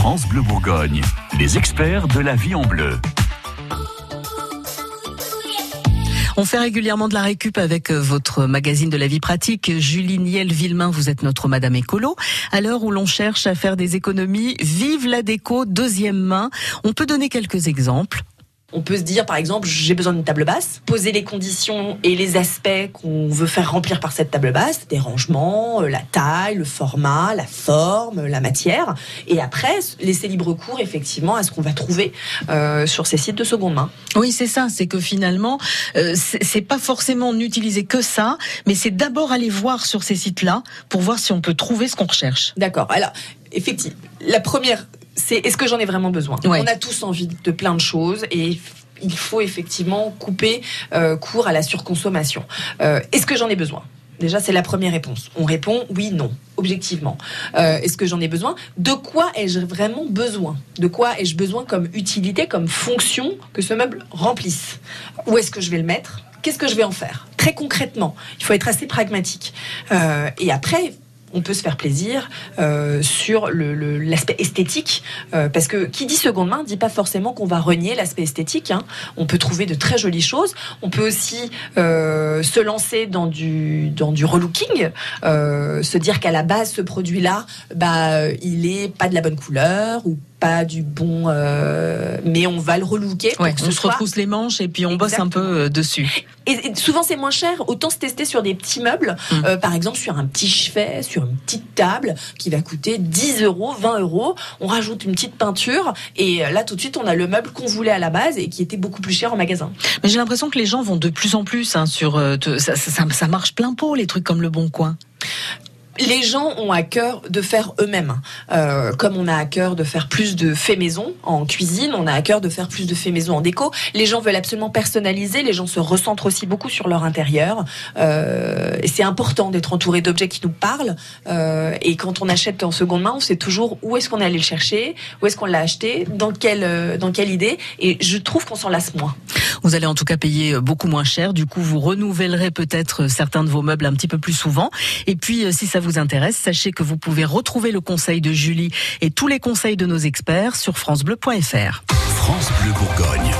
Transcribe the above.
France Bleu Bourgogne, les experts de la vie en bleu. On fait régulièrement de la récup avec euh, votre magazine de la vie pratique. Julie Niel-Villemain, vous êtes notre Madame Écolo. À l'heure où l'on cherche à faire des économies, vive la déco deuxième main. On peut donner quelques exemples. On peut se dire, par exemple, j'ai besoin d'une table basse, poser les conditions et les aspects qu'on veut faire remplir par cette table basse, des rangements, euh, la taille, le format, la forme, la matière, et après laisser libre cours effectivement à ce qu'on va trouver euh, sur ces sites de seconde main. Oui, c'est ça. C'est que finalement, euh, c'est pas forcément n'utiliser que ça, mais c'est d'abord aller voir sur ces sites-là pour voir si on peut trouver ce qu'on recherche. D'accord. Alors, effectivement, la première c'est est-ce que j'en ai vraiment besoin? On a tous envie de plein de choses et il faut effectivement couper euh, court à la surconsommation. Euh, est-ce que j'en ai besoin? Déjà, c'est la première réponse. On répond oui, non, objectivement. Euh, est-ce que j'en ai besoin? De quoi ai-je vraiment besoin? De quoi ai-je besoin comme utilité, comme fonction que ce meuble remplisse? Où est-ce que je vais le mettre? Qu'est-ce que je vais en faire? Très concrètement, il faut être assez pragmatique. et après, on peut se faire plaisir euh, sur l'aspect esthétique, euh, parce que qui dit seconde main dit pas forcément qu'on va renier l'aspect esthétique. Hein. On peut trouver de très jolies choses. On peut aussi euh, se lancer dans du dans du relooking, se dire qu'à la base ce produit-là, bah il est pas de la bonne couleur ou pas du bon, mais on va le relooker. On se retrousse les manches et puis on bosse un peu euh, dessus. Et, souvent c'est moins cher. Autant se tester sur des petits meubles, mm. euh, par exemple sur un petit chevet, sur une petite table qui va coûter 10 euros, 20 euros. On rajoute une petite peinture et là tout de suite on a le meuble qu'on voulait à la base et qui était beaucoup plus cher en magasin. Mais j'ai l'impression que les gens vont de plus en plus hein, sur ça, ça, ça marche plein pot les trucs comme le Bon Coin les gens ont à cœur de faire eux-mêmes. Euh, comme on a à cœur de faire plus de faits maison en cuisine, on a à cœur de faire plus de faits maison en déco. Les gens veulent absolument personnaliser, les gens se recentrent aussi beaucoup sur leur intérieur. Euh, et c'est important d'être entouré d'objets qui nous parlent. Euh, et quand on achète en seconde main, on sait toujours où est-ce qu'on est allé le chercher, où est-ce qu'on l'a acheté, dans quelle, dans quelle idée. Et je trouve qu'on s'en lasse moins. Vous allez en tout cas payer beaucoup moins cher. Du coup, vous renouvellerez peut-être certains de vos meubles un petit peu plus souvent. Et puis, si ça vous vous intéresse, sachez que vous pouvez retrouver le conseil de Julie et tous les conseils de nos experts sur francebleu.fr. France Bleu Bourgogne.